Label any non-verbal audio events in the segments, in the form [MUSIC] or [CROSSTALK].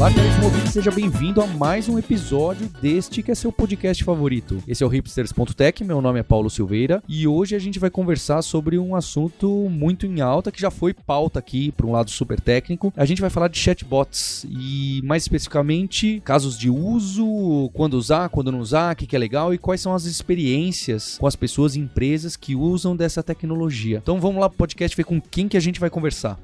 Olá, caríssimo ouvinte, seja bem-vindo a mais um episódio deste que é seu podcast favorito. Esse é o hipsters.tech, meu nome é Paulo Silveira e hoje a gente vai conversar sobre um assunto muito em alta que já foi pauta aqui para um lado super técnico. A gente vai falar de chatbots e mais especificamente casos de uso, quando usar, quando não usar, o que, é legal e quais são as experiências com as pessoas e empresas que usam dessa tecnologia. Então vamos lá pro podcast ver com quem que a gente vai conversar.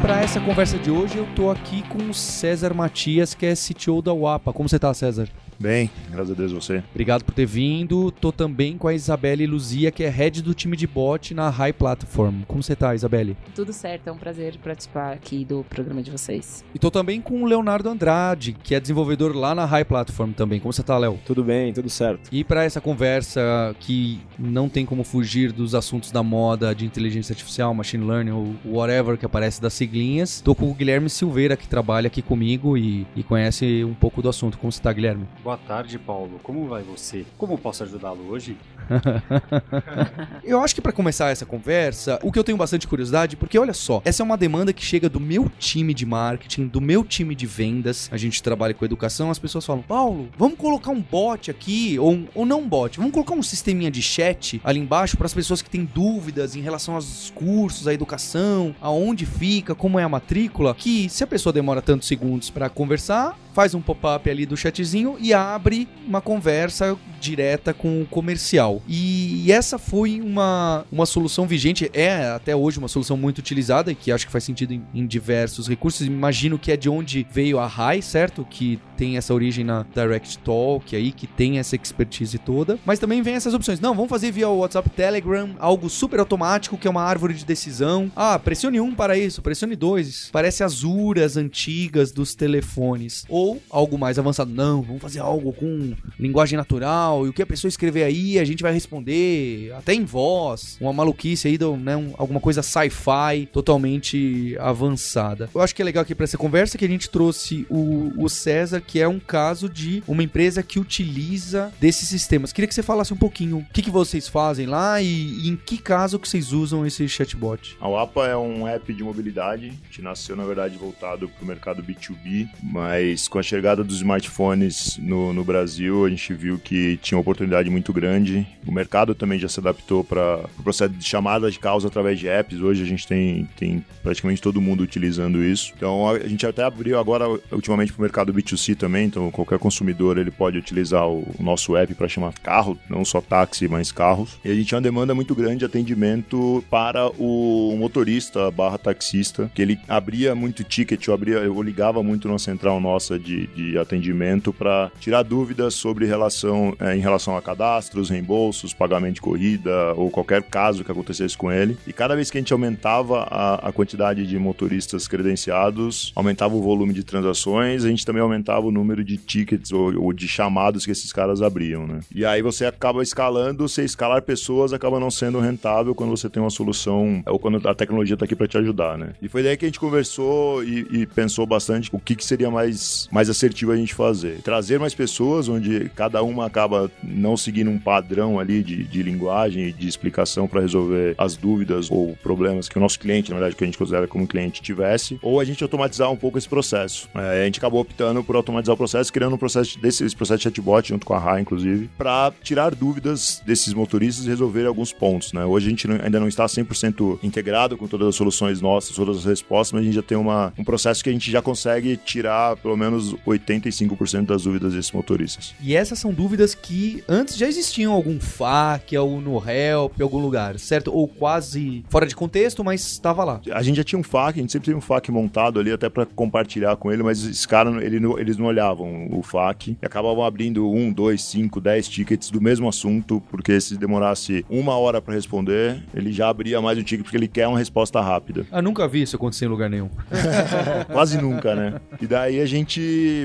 Para essa conversa de hoje, eu tô aqui com o César Matias, que é CTO da UAPA. Como você tá, César? Bem, graças a Deus você. Obrigado por ter vindo. Tô também com a Isabelle Luzia, que é head do time de bot na High Platform. Como você tá, Isabelle? Tudo certo, é um prazer participar aqui do programa de vocês. E tô também com o Leonardo Andrade, que é desenvolvedor lá na High Platform também. Como você tá, Léo? Tudo bem, tudo certo. E para essa conversa que não tem como fugir dos assuntos da moda de inteligência artificial, machine learning ou whatever que aparece das siglinhas, tô com o Guilherme Silveira, que trabalha aqui comigo e, e conhece um pouco do assunto. Como você tá, Guilherme? Boa tarde, Paulo. Como vai você? Como posso ajudá-lo hoje? [LAUGHS] eu acho que para começar essa conversa, o que eu tenho bastante curiosidade, porque olha só, essa é uma demanda que chega do meu time de marketing, do meu time de vendas. A gente trabalha com educação, as pessoas falam: Paulo, vamos colocar um bot aqui, ou, ou não um bot, vamos colocar um sisteminha de chat ali embaixo para as pessoas que têm dúvidas em relação aos cursos, à educação, aonde fica, como é a matrícula, que se a pessoa demora tantos segundos para conversar, faz um pop-up ali do chatzinho e abre uma conversa direta com o comercial. E essa foi uma, uma solução vigente, é até hoje uma solução muito utilizada e que acho que faz sentido em, em diversos recursos. Imagino que é de onde veio a Rai, certo? Que tem essa origem na Direct Talk aí, que tem essa expertise toda. Mas também vem essas opções. Não, vamos fazer via WhatsApp Telegram, algo super automático, que é uma árvore de decisão. Ah, pressione um para isso, pressione dois. Parece as URAs antigas dos telefones. Ou ou algo mais avançado. Não, vamos fazer algo com linguagem natural e o que a pessoa escrever aí a gente vai responder até em voz. Uma maluquice aí, né, um, alguma coisa sci-fi totalmente avançada. Eu acho que é legal aqui para essa conversa que a gente trouxe o, o César, que é um caso de uma empresa que utiliza desses sistemas. Queria que você falasse um pouquinho o que, que vocês fazem lá e, e em que caso que vocês usam esse chatbot. A WAPA é um app de mobilidade que nasceu, na verdade, voltado para o mercado B2B, mas com a chegada dos smartphones no, no Brasil, a gente viu que tinha uma oportunidade muito grande. O mercado também já se adaptou para o processo de chamada de causa através de apps. Hoje a gente tem, tem praticamente todo mundo utilizando isso. Então a gente até abriu agora, ultimamente, para o mercado B2C também. Então qualquer consumidor ele pode utilizar o, nosso app para chamar carro, não só táxi, mas carros. E a gente tem uma demanda muito grande de atendimento para o motorista barra taxista, que ele abria muito ticket, eu, abria, eu ligava muito na central nossa de, de atendimento para tirar dúvidas sobre relação é, em relação a cadastros, reembolsos, pagamento de corrida ou qualquer caso que acontecesse com ele. E cada vez que a gente aumentava a, a quantidade de motoristas credenciados, aumentava o volume de transações, a gente também aumentava o número de tickets ou, ou de chamados que esses caras abriam, né? E aí você acaba escalando, você escalar pessoas acaba não sendo rentável quando você tem uma solução ou quando a tecnologia está aqui para te ajudar, né? E foi daí que a gente conversou e, e pensou bastante o que, que seria mais mais assertivo a gente fazer. Trazer mais pessoas, onde cada uma acaba não seguindo um padrão ali de, de linguagem e de explicação para resolver as dúvidas ou problemas que o nosso cliente, na verdade, que a gente considera como cliente, tivesse, ou a gente automatizar um pouco esse processo. É, a gente acabou optando por automatizar o processo, criando um processo desse esse processo de chatbot, junto com a RA, inclusive, para tirar dúvidas desses motoristas e resolver alguns pontos. Né? Hoje a gente ainda não está 100% integrado com todas as soluções nossas, todas as respostas, mas a gente já tem uma, um processo que a gente já consegue tirar pelo menos menos 85% das dúvidas desses motoristas. E essas são dúvidas que antes já existiam algum FAQ, ou no Help, em algum lugar, certo? Ou quase fora de contexto, mas estava lá. A gente já tinha um FAQ, a gente sempre teve um FAQ montado ali até para compartilhar com ele, mas esses caras, ele, eles não olhavam o FAQ e acabavam abrindo um, dois, cinco, dez tickets do mesmo assunto, porque se demorasse uma hora para responder, ele já abria mais um ticket porque ele quer uma resposta rápida. Ah, nunca vi isso acontecer em lugar nenhum. [LAUGHS] Quase nunca, né? E daí a gente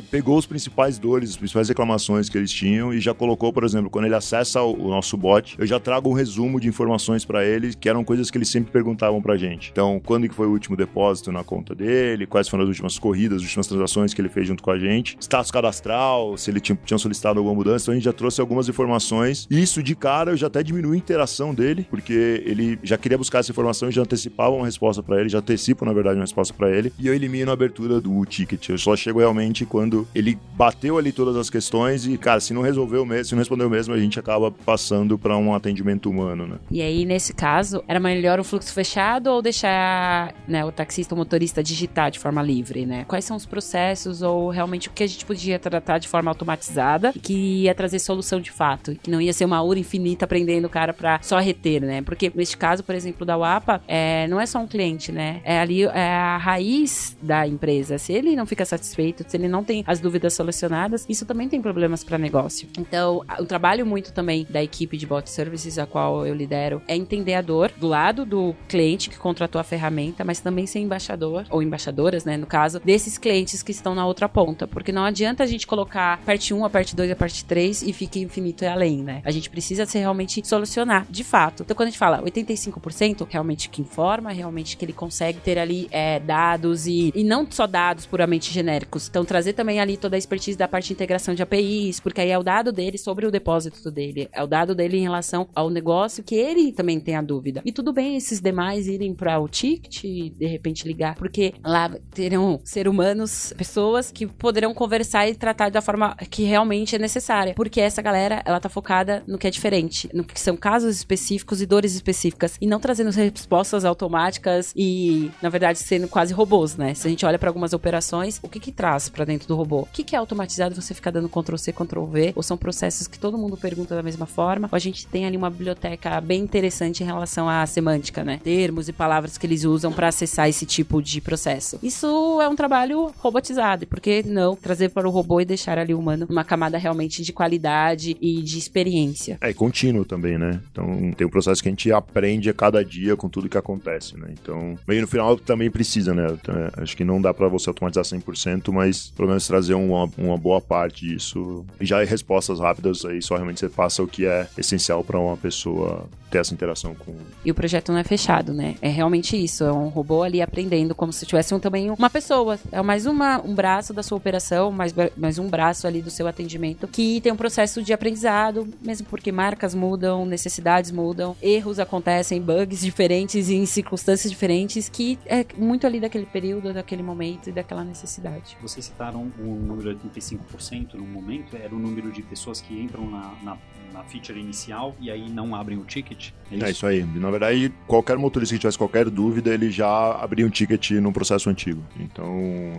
pegou os principais dores, as principais reclamações que eles tinham e já colocou, por exemplo, quando ele acessa o, nosso bot, eu já trago um resumo de informações para ele, que eram coisas que eles sempre perguntavam pra gente. Então, quando que foi o último depósito na conta dele, quais foram as últimas corridas, as últimas transações que ele fez junto com a gente, status cadastral, se ele tinha, tinha solicitado alguma mudança, então a gente já trouxe algumas informações. Isso de cara eu já até diminui a interação dele, porque ele já queria buscar essa informação e já antecipava uma resposta para ele, já antecipo, na verdade, uma resposta para ele, e eu elimino a abertura do ticket. Eu só chego realmente quando ele bateu ali todas as questões e, cara, se não resolveu mesmo, se não respondeu mesmo, a gente acaba passando para um atendimento humano, né? E aí, nesse caso, era melhor o fluxo fechado ou deixar né, o taxista ou motorista digitar de forma livre, né? Quais são os processos ou realmente o que a gente podia tratar de forma automatizada e que ia trazer solução de fato, que não ia ser uma hora infinita prendendo o cara para só reter, né? Porque neste caso, por exemplo, da UAPA, é, não é só um cliente, né? É ali é a raiz da empresa. Se ele não fica satisfeito, se ele não tem as dúvidas solucionadas, isso também tem problemas para negócio. Então, o trabalho muito também da equipe de bot services, a qual eu lidero, é entender a dor do lado do cliente que contratou a ferramenta, mas também ser embaixador ou embaixadoras, né, no caso, desses clientes que estão na outra ponta, porque não adianta a gente colocar parte 1, a parte 2 e a parte 3 e fique infinito e além, né? A gente precisa ser realmente solucionar, de fato. Então, quando a gente fala 85%, realmente que informa, realmente que ele consegue ter ali é, dados e, e não só dados puramente genéricos. Então, trazer também ali toda a expertise da parte de integração de APIs, porque aí é o dado dele sobre o depósito dele, é o dado dele em relação ao negócio que ele também tem a dúvida. E tudo bem esses demais irem para o ticket, de repente ligar, porque lá terão ser humanos, pessoas que poderão conversar e tratar da forma que realmente é necessária, porque essa galera, ela tá focada no que é diferente, no que são casos específicos e dores específicas, e não trazendo respostas automáticas e, na verdade, sendo quase robôs, né? Se a gente olha para algumas operações, o que que traz para dentro do robô? O que que é automatizado você ficar dando Ctrl C, Ctrl V, ou são processos que todo mundo pergunta da mesma forma, ou a gente tem ali uma biblioteca bem interessante em relação à semântica, né? Termos e palavras que eles usam para acessar esse tipo de processo. Isso é um trabalho robotizado, e por que não trazer para o robô e deixar ali o humano uma camada realmente de qualidade e de experiência? É, e contínuo também, né? Então tem um processo que a gente aprende a cada dia com tudo que acontece, né? Então, meio no final também precisa, né? Então, é, acho que não dá para você automatizar 100%, mas pelo menos trazer uma, uma boa parte disso. E já em respostas rápidas, aí só realmente você passa o que é essencial para uma pessoa ter essa interação com. E o projeto não é fechado, né? É realmente isso. É um robô ali aprendendo como se tivesse um, também uma pessoa. É mais uma, um braço da sua operação, mais, mais um braço ali do seu atendimento, que tem um processo de aprendizado, mesmo porque marcas mudam, necessidades mudam, erros acontecem, bugs diferentes e em circunstâncias diferentes, que é muito ali daquele período, daquele momento e daquela necessidade. Vocês citaram o número de 85% no momento, era o número de pessoas que entram na, na, na feature inicial e aí não abrem o ticket? É isso? é isso aí. Na verdade, qualquer motorista que tivesse qualquer dúvida, ele já abria um ticket no processo antigo. Então,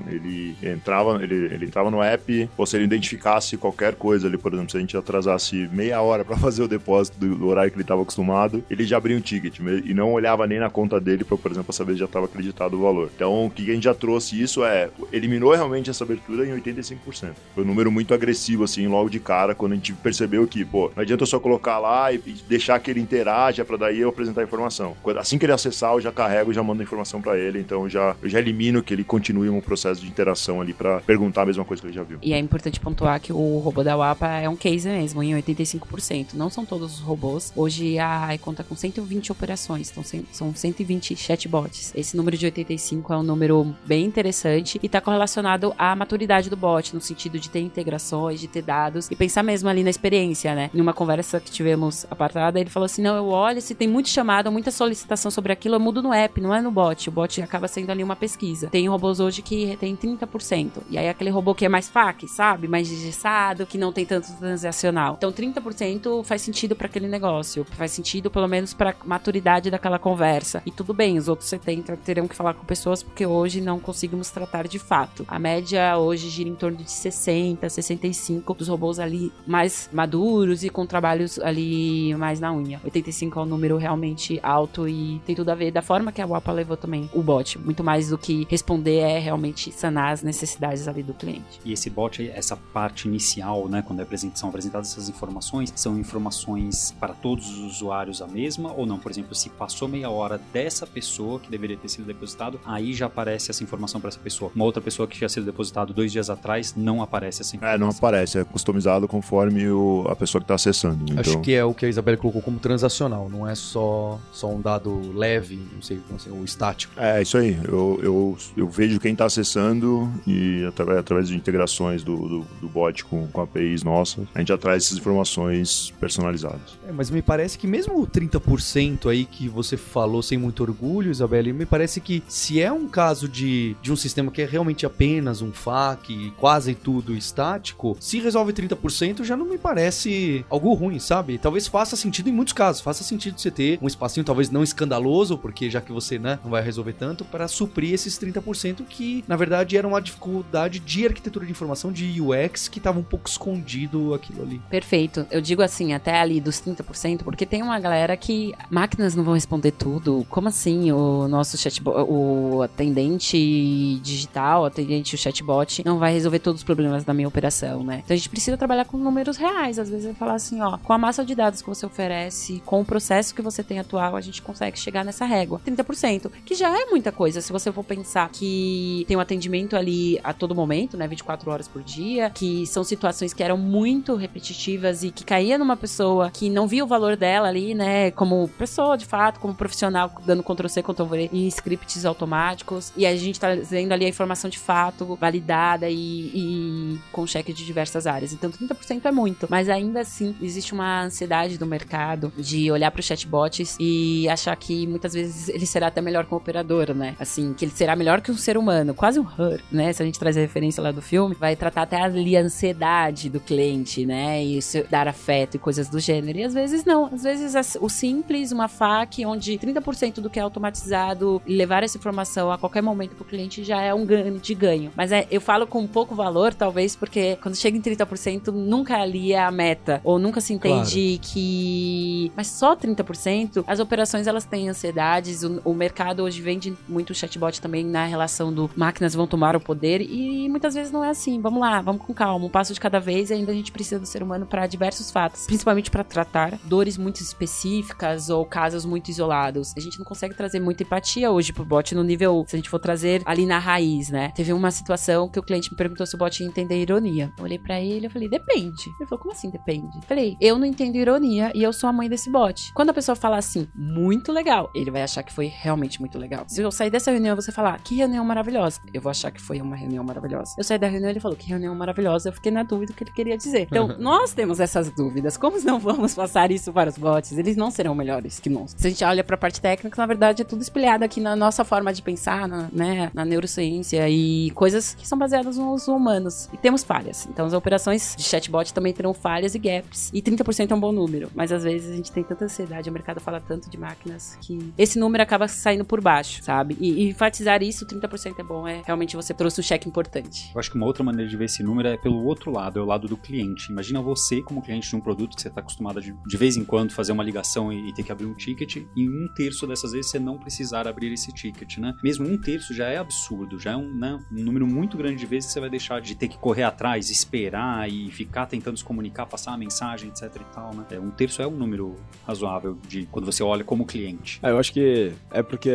ele entrava, ele, ele entrava no app, ou se ele identificasse qualquer coisa ali, por exemplo, se a gente atrasasse meia hora para [LAUGHS] fazer o depósito do, do horário que ele estava acostumado, ele já abria um ticket e não olhava nem na conta dele para, por exemplo, saber se já estava acreditado o valor. Então, o que a gente já trouxe isso é eliminou realmente essa abertura em 85%. Foi um número muito agressivo assim, logo de cara, quando a gente percebeu que, pô, não adianta eu só colocar lá e, deixar que ele interaja para daí eu apresentar a informação. Assim que ele acessar, eu já carrego, já mando a informação para ele, então eu já eu já elimino que ele continue um processo de interação ali para perguntar a mesma coisa que ele já viu. E é importante pontuar que o robô da WAPA é um case mesmo, em 85%. Não são todos os robôs. Hoje a AI conta com 120 operações, então são 120 chatbots. Esse número de 85 é um número bem interessante e está correlacionado à maturidade do bot, no sentido de ter integrações, de ter dados e pensar mesmo ali na experiência, né? Uma conversa que tivemos apartada, ele falou assim: não, eu olho, se tem muito chamada, muita solicitação sobre aquilo, eu mudo no app, não é no bot. O bot acaba sendo ali uma pesquisa. Tem robôs hoje que tem 30%. E aí aquele robô que é mais FAQ, sabe? Mais digestado, que não tem tanto transacional. Então 30% faz sentido para aquele negócio. Faz sentido, pelo menos, para maturidade daquela conversa. E tudo bem, os outros 70 terão que falar com pessoas porque hoje não conseguimos tratar de fato. A média hoje gira em torno de 60, 65 dos robôs ali mais maduros e com trabalhos ali mais na unha. 85 é um número realmente alto e tem tudo a ver da forma que a Wapa levou também o bot. Muito mais do que responder é realmente sanar as necessidades ali do cliente. E esse bot, essa parte inicial, né, quando é apresentação, são apresentadas essas informações, são informações para todos os usuários a mesma ou não? Por exemplo, se passou meia hora dessa pessoa que deveria ter sido depositado, aí já aparece essa informação para essa pessoa. Uma outra pessoa que tinha sido depositado dois dias atrás, não aparece essa informação. É, não aparece, é customizado conforme o, a pessoa que está acessando. Então, Acho que é o que a Isabela colocou como transacional, não é só, só um dado leve, não sei, não sei o estático. É, isso aí. Eu, eu, eu vejo quem está acessando e através, através de integrações do, do, do bot com, com APIs nossas, a gente já traz essas informações personalizadas. É, mas me parece que mesmo o 30% aí que você falou sem muito orgulho, Isabelle, me parece que se é um caso de, de um sistema que é realmente apenas um FAQ, quase tudo estático, se resolve 30% já não me parece algo ruim, sabe? Talvez faça sentido em muitos casos, faça sentido você ter um espacinho talvez não escandaloso, porque já que você né, não vai resolver tanto, para suprir esses 30% que na verdade era uma dificuldade de arquitetura de informação, de UX, que estava um pouco escondido aquilo ali. Perfeito. Eu digo assim, até ali dos 30%, porque tem uma galera que máquinas não vão responder tudo. Como assim? O nosso chatbot, o atendente digital, o atendente o chatbot não vai resolver todos os problemas da minha operação, né? Então a gente precisa trabalhar com números reais. Às vezes eu falar assim, ó, com a massa de dados que você oferece, com o processo que você tem atual, a gente consegue chegar nessa régua. 30%, que já é muita coisa. Se você for pensar que tem um atendimento ali a todo momento, né? 24 horas por dia, que são situações que eram muito repetitivas e que caía numa pessoa que não via o valor dela ali, né? Como pessoa, de fato, como profissional, dando Ctrl-C, Ctrl-V em scripts automáticos. E a gente trazendo ali a informação de fato, validada e, e com cheque de diversas áreas. Então, 30% é muito. Mas ainda assim, existe uma ansiedade do mercado de olhar para os chatbots e achar que muitas vezes ele será até melhor que um operador, né? Assim, que ele será melhor que um ser humano, quase um her, né? Se a gente trazer a referência lá do filme, vai tratar até ali a ansiedade do cliente, né? E dar afeto e coisas do gênero. E às vezes não. Às vezes o simples, uma FAQ, onde 30% do que é automatizado e levar essa informação a qualquer momento pro cliente já é um grande ganho. Mas é, eu falo com pouco valor, talvez, porque quando chega em 30%, nunca ali é a meta. Ou nunca se entende claro. que. Mas só 30%, as operações elas têm ansiedades. O, o mercado hoje vende muito chatbot também na relação do máquinas vão tomar o poder. E muitas vezes não é assim. Vamos lá, vamos com calma, um passo de cada vez. E ainda a gente precisa do ser humano para diversos fatos, principalmente para tratar dores muito específicas ou casos muito isolados. A gente não consegue trazer muita empatia hoje pro bot no nível, se a gente for trazer ali na raiz, né? Teve uma situação que o cliente me perguntou se o bot ia entender ironia. Eu olhei para ele e falei, depende. Ele falou, como assim depende? Eu falei, eu não entendo ironia e eu sou a mãe desse bot. Quando a pessoa fala assim, muito legal, ele vai achar que foi realmente muito legal. Se eu sair dessa reunião e você falar, que reunião maravilhosa, eu vou achar que foi uma reunião maravilhosa. Eu saí da reunião e ele falou, que reunião maravilhosa, eu fiquei na dúvida do que ele queria dizer. Então, nós temos essas dúvidas. Como não vamos passar isso para os bots? Eles não serão melhores que nós. Se a gente olha para a parte técnica, na verdade é tudo espelhado aqui na nossa forma de pensar, na, né, na neurociência e coisas que são baseadas nos humanos. E temos falhas. Então, as operações de chatbot também terão falhas e gaps. E 30% é um bom número. Mas às vezes a gente tem tanta ansiedade, o mercado fala tanto de máquinas que esse número acaba saindo por baixo, sabe? E, e enfatizar isso, 30% é bom, é realmente você trouxe um cheque importante. Eu acho que uma outra maneira de ver esse número é pelo outro lado, é o lado do cliente. Imagina você como cliente de um produto que você está acostumado de, de vez em quando fazer uma ligação e, e, ter que abrir um ticket, e um terço dessas vezes você não precisar abrir esse ticket, né? Mesmo um terço já é absurdo, já é um, né, um número muito grande de vezes que você vai deixar de ter que correr atrás, esperar e ficar tentando se comunicar, passar a mensagem, etc e tal, né? É, um terço é um número razoável de quando você olha como cliente. É, eu acho que é porque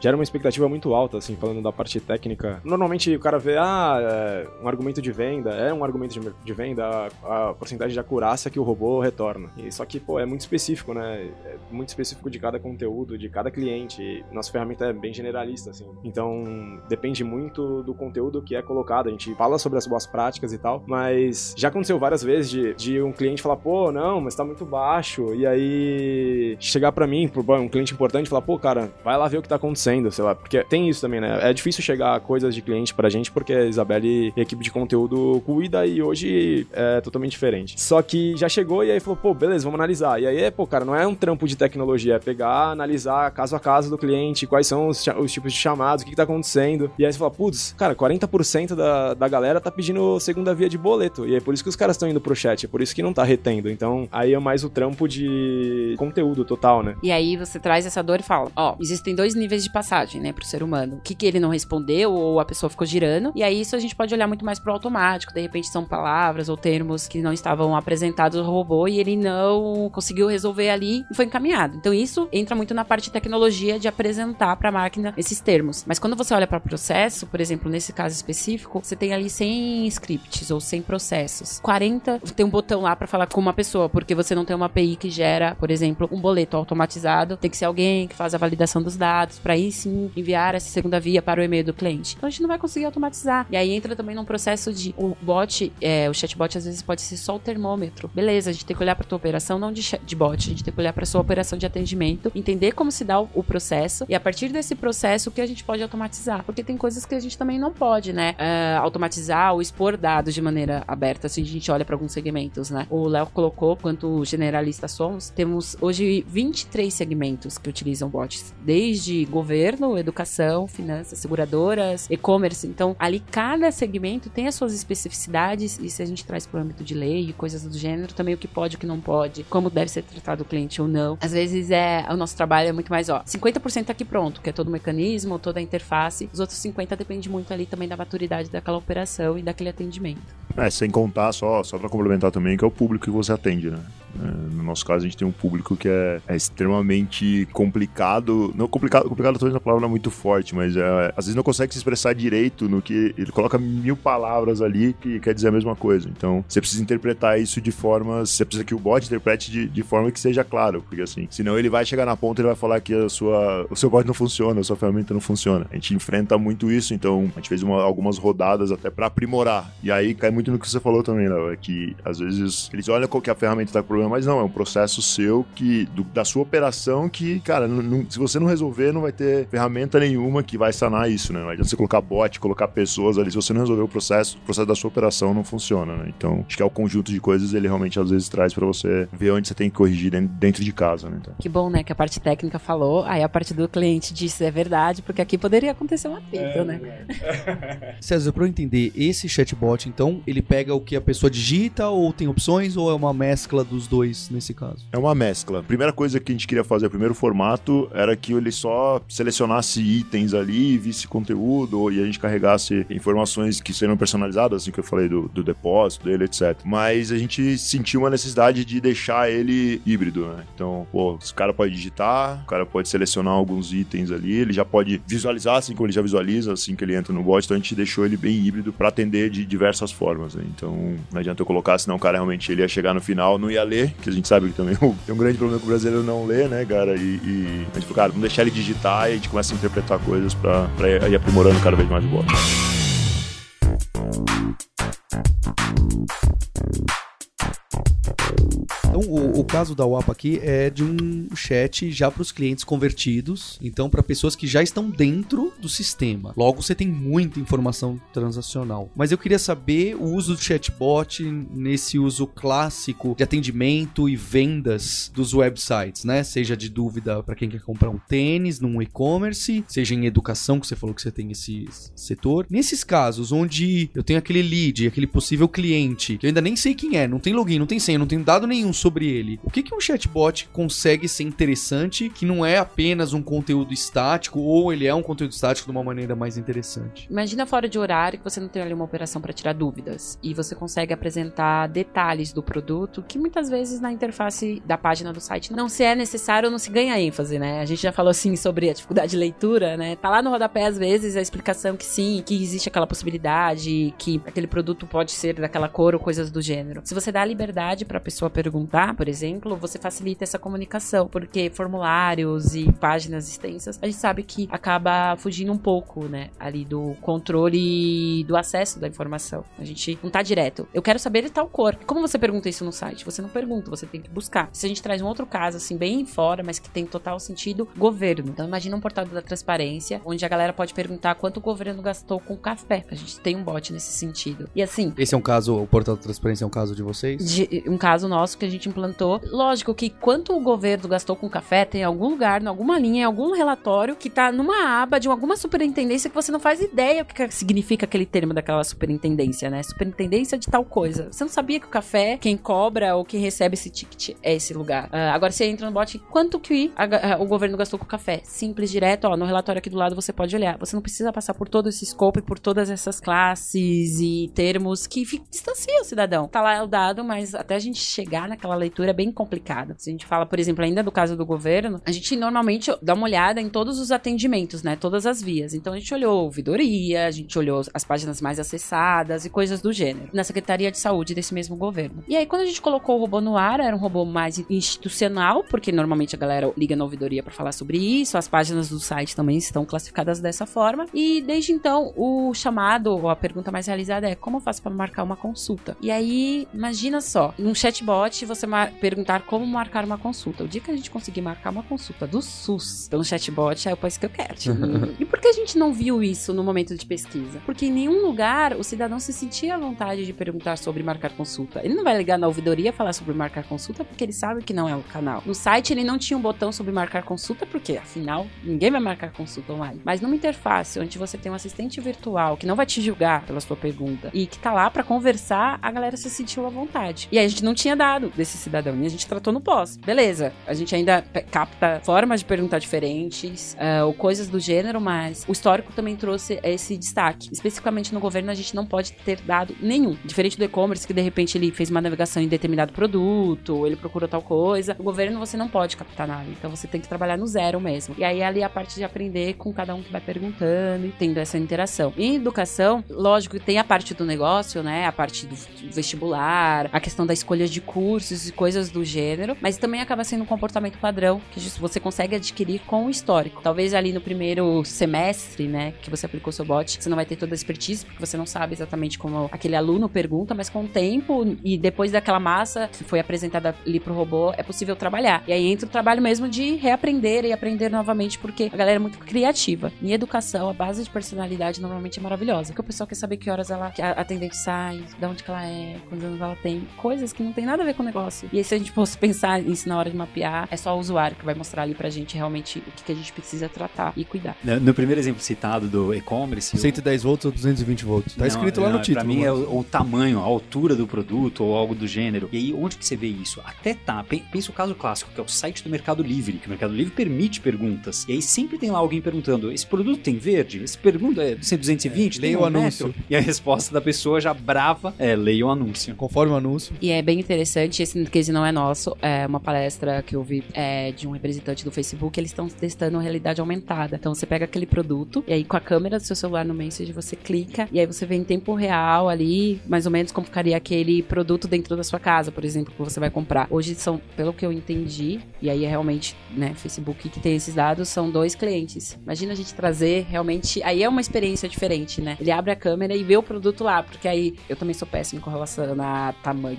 gera uma expectativa muito alta, assim, falando da parte técnica. Normalmente o cara vê, ah, é um argumento de venda, é um argumento de, de venda, a, a porcentagem de acurácia que o robô retorna. E, só que, pô, é muito específico, né? É muito específico de cada conteúdo, de cada cliente. E nossa ferramenta é bem generalista, assim. Então, depende muito do conteúdo que é colocado. A gente fala sobre as boas práticas e tal, mas já aconteceu várias vezes de, de um cliente falar, pô, não, mas tá muito baixo. E aí chegar para mim, um cliente importante, falar, pô, cara, vai lá ver o que tá acontecendo, sei lá. Porque tem isso também, né? É difícil chegar coisas de cliente pra gente, porque a Isabelle e a equipe de conteúdo cuida e hoje é totalmente diferente. Só que já chegou e aí falou, pô, beleza, vamos analisar. E aí, pô, cara, não é um trampo de tecnologia, é pegar, analisar caso a caso do cliente, quais são os, os tipos de chamados, o que, que tá acontecendo. E aí você fala, putz, cara, 40% da, da galera tá pedindo segunda via de boleto. E é por isso que os caras estão indo pro chat, é por isso que não tá retendo. Então, aí é mais o trampo de conteúdo total, né? E aí você traz essa dor e fala: ó, existem dois níveis de passagem, né, pro ser humano. O que, que ele não respondeu ou a pessoa ficou girando. E aí isso a gente pode olhar muito mais pro automático. De repente são palavras ou termos que não estavam apresentados ao robô e ele não conseguiu resolver ali e foi encaminhado. Então isso entra muito na parte de tecnologia de apresentar para a máquina esses termos. Mas quando você olha para processo, por exemplo, nesse caso específico, você tem ali 100 scripts ou 100 processos. 40 tem um botão lá para falar com uma pessoa, porque você não tem uma API que gera, por exemplo, um boleto automatizado. Tem que ser alguém que faz a validação dos dados para aí sim enviar essa segunda via para o e-mail do cliente. Então a gente não vai conseguir automatizar. E aí entra também num processo de o bot, é, o chatbot às vezes pode ser só o termômetro. Beleza, a gente tem que olhar para tua operação não de, de bot, a gente tem que olhar para sua operação de atendimento, entender como se dá o, o, processo e a partir desse processo o que a gente pode automatizar, porque tem coisas que a gente também não pode, né, uh, automatizar ou expor dados de maneira aberta, assim a gente olha para alguns segmentos, né. O Léo colocou quanto generalista somos, temos hoje 23 segmentos que utilizam bots, desde governo, educação, finanças, seguradoras, e-commerce. Então, ali cada segmento tem as suas especificidades e se a gente traz para o âmbito de lei e coisas do gênero, também o que pode, o que não pode, como deve ser tratado o cliente ou não. Às vezes é o nosso trabalho é muito mais, ó, 50% tá aqui pronto, que é todo o mecanismo, toda a interface. Os outros 50 depende muito ali também da maturidade daquela operação e daquele atendimento. É, sem contar só, só para complementar também que é o público que você atende, né? É, no nosso caso, a gente tem um público que é, é extremamente complicado. Não complicado, complicado talvez uma palavra muito forte, mas é, às vezes não consegue se expressar direito no que ele coloca mil palavras ali que quer dizer a mesma coisa. Então, você precisa interpretar isso de forma. Você precisa que o bot interprete de, de forma que seja claro, porque assim, senão ele vai chegar na ponta e vai falar que a sua, o seu bot não funciona, a sua ferramenta não funciona. A gente enfrenta muito isso, então a gente fez uma, algumas rodadas até para aprimorar. E aí cai muito no que você falou também, Léo, é que às vezes eles olham qual que a ferramenta tá com problema, mas não, é um processo seu que do, da sua operação que, cara, não, se você não resolver, não vai ter ferramenta nenhuma que vai sanar isso, né? Não adianta você colocar bot, colocar pessoas ali, se você não resolver o processo, o processo da sua operação não funciona, né? Então, acho que é o conjunto de coisas ele realmente às vezes traz para você ver onde você tem que corrigir dentro de casa, né? Então. Que bom, né, que a parte técnica falou, aí a parte do cliente disse é verdade, porque aqui poderia acontecer uma treta, é, né? [LAUGHS] César, para eu entender, esse chatbot, então, ele pega o que a pessoa digita ou tem opções ou é uma mescla dos dois nesse caso? É uma mescla. Primeira coisa que a gente queria fazer, o primeiro formato, era que ele só selecionasse itens ali, visse conteúdo e a gente carregasse informações que seriam personalizadas, assim que eu falei do, do depósito dele, etc. Mas a gente sentiu uma necessidade de deixar ele híbrido, né? Então, pô, o cara pode digitar, o cara pode selecionar alguns itens ali, ele já pode visualizar assim como ele já visualiza assim que ele entra no bot, então a gente deixou ele bem híbrido para atender de diversas formas, né? Então, não adianta eu colocar, senão o cara realmente ele ia chegar no final, não ia ler, que a gente sabe que também [LAUGHS] tem um grande problema que o brasileiro não lê, né, cara? E, e a gente falou, cara, vamos deixar ele digitar e a gente começa a interpretar coisas pra, pra ir aprimorando cada vez mais o bot. Então, o, o, caso da UAP aqui é de um chat já para os clientes convertidos, então para pessoas que já estão dentro do sistema. Logo, você tem muita informação transacional. Mas eu queria saber o uso do chatbot nesse uso clássico de atendimento e vendas dos websites, né? Seja de dúvida para quem quer comprar um tênis num e-commerce, seja em educação, que você falou que você tem esse setor. Nesses casos onde eu tenho aquele lead, aquele possível cliente, que eu ainda nem sei quem é, não tem login, não tem senha, não tem dado nenhum sobre ele. O que, que um chatbot consegue ser interessante que não é apenas um conteúdo estático ou ele é um conteúdo estático de uma maneira mais interessante? Imagina fora de horário que você não tem ali uma operação para tirar dúvidas e você consegue apresentar detalhes do produto que muitas vezes na interface da página do site não se é necessário ou não se ganha ênfase, né? A gente já falou assim sobre a dificuldade de leitura, né? Tá lá no rodapé às vezes a explicação que sim, que existe aquela possibilidade, que aquele produto pode ser daquela cor ou coisas do gênero. Se você dá liberdade para a pessoa perguntar por exemplo, você facilita essa comunicação, porque formulários e páginas extensas, a gente sabe que acaba fugindo um pouco, né, ali do controle do acesso da informação. A gente não tá direto. Eu quero saber de tal cor. Como você pergunta isso no site? Você não pergunta, você tem que buscar. Se a gente traz um outro caso, assim, bem fora, mas que tem total sentido, governo. Então imagina um portal da transparência, onde a galera pode perguntar quanto o governo gastou com café. A gente tem um bot nesse sentido. E assim... Esse é um caso, o portal da transparência é um caso de vocês? De, um caso nosso que a gente implantou Lógico que quanto o governo gastou com café, tem algum lugar, em alguma linha, em algum relatório que tá numa aba de alguma superintendência que você não faz ideia o que significa aquele termo daquela superintendência, né? Superintendência de tal coisa. Você não sabia que o café, quem cobra ou quem recebe esse ticket é esse lugar. Uh, agora você entra no bot, quanto que a, o governo gastou com café? Simples, direto, ó, no relatório aqui do lado você pode olhar. Você não precisa passar por todo esse scope, por todas essas classes e termos que distanciam o cidadão. Tá lá o dado, mas até a gente chegar naquela leitura é bem complicado. Se a gente fala, por exemplo, ainda do caso do governo, a gente normalmente dá uma olhada em todos os atendimentos, né? Todas as vias. Então a gente olhou ouvidoria, a gente olhou as páginas mais acessadas e coisas do gênero. Na Secretaria de Saúde desse mesmo governo. E aí, quando a gente colocou o robô no ar, era um robô mais institucional, porque normalmente a galera liga na ouvidoria para falar sobre isso, as páginas do site também estão classificadas dessa forma. E desde então, o chamado, ou a pergunta mais realizada é: como eu faço para marcar uma consulta? E aí, imagina só, num chatbot, você perguntar como marcar uma consulta. O dia que a gente conseguir marcar uma consulta do SUS pelo chatbot, é o país que eu quero. [LAUGHS] e por que a gente não viu isso no momento de pesquisa? Porque em nenhum lugar o cidadão se sentia à vontade de perguntar sobre marcar consulta. Ele não vai ligar na ouvidoria falar sobre marcar consulta porque ele sabe que não é o canal. No site ele não tinha um botão sobre marcar consulta porque, afinal, ninguém vai marcar consulta online. Mas numa interface onde você tem um assistente virtual que não vai te julgar pela sua pergunta e que tá lá para conversar, a galera se sentiu à vontade. E a gente não tinha dado desse cidadão e a gente tratou no pós. Beleza, a gente ainda capta formas de perguntar diferentes uh, ou coisas do gênero, mas o histórico também trouxe esse destaque. Especificamente no governo, a gente não pode ter dado nenhum. Diferente do e-commerce, que de repente ele fez uma navegação em determinado produto, ele procurou tal coisa. No governo, você não pode captar nada. Então você tem que trabalhar no zero mesmo. E aí ali a parte de aprender com cada um que vai perguntando e tendo essa interação. Em educação, lógico, tem a parte do negócio, né? A parte do vestibular, a questão da escolha de cursos e coisas do gênero, mas também acaba sendo um comportamento padrão que você consegue adquirir com o histórico. Talvez ali no primeiro semestre, né, que você aplicou seu bot, você não vai ter toda a expertise, porque você não sabe exatamente como aquele aluno pergunta, mas com o tempo e depois daquela massa que foi apresentada ali pro robô, é possível trabalhar. E aí entra o trabalho mesmo de reaprender e aprender novamente, porque a galera é muito criativa. Em educação, a base de personalidade normalmente é maravilhosa, porque o pessoal quer saber que horas ela, a atendente sai, de onde ela é, quantos anos ela tem, coisas que não tem nada a ver com o negócio. E aí se a gente fosse pensar nisso na hora de mapear, é só o usuário que vai mostrar ali pra gente realmente o que, que a gente precisa tratar e cuidar. No, no primeiro exemplo citado do e-commerce... 110 volts ou 220 volts. Tá não, escrito lá não, no título. Pra mim é o, o, tamanho, a altura do produto ou algo do gênero. E aí, onde que você vê isso? Até tá. Pensa o caso clássico, que é o site do Mercado Livre, que o Mercado Livre permite perguntas. E aí sempre tem lá alguém perguntando: esse produto tem verde? Esse pergunta é 220? É, leia o um anúncio. Metro? E a resposta da pessoa já brava é: leia o anúncio. Conforme o anúncio. E é bem interessante, esse case não é nosso, é uma palestra que eu vi é, de um representante do Facebook, eles estão testando realidade aumentada. Então você pega aquele produto e aí com a câmera do seu celular no Message você clica e aí você vê em tempo real ali, mais ou menos como ficaria aquele produto dentro da sua casa, por exemplo, que você vai comprar. Hoje são, pelo que eu entendi, e aí é realmente, né, Facebook que tem esses dados, são dois clientes. Imagina a gente trazer realmente, aí é uma experiência diferente, né? Ele abre a câmera e vê o produto lá, porque aí eu também sou péssimo com relação a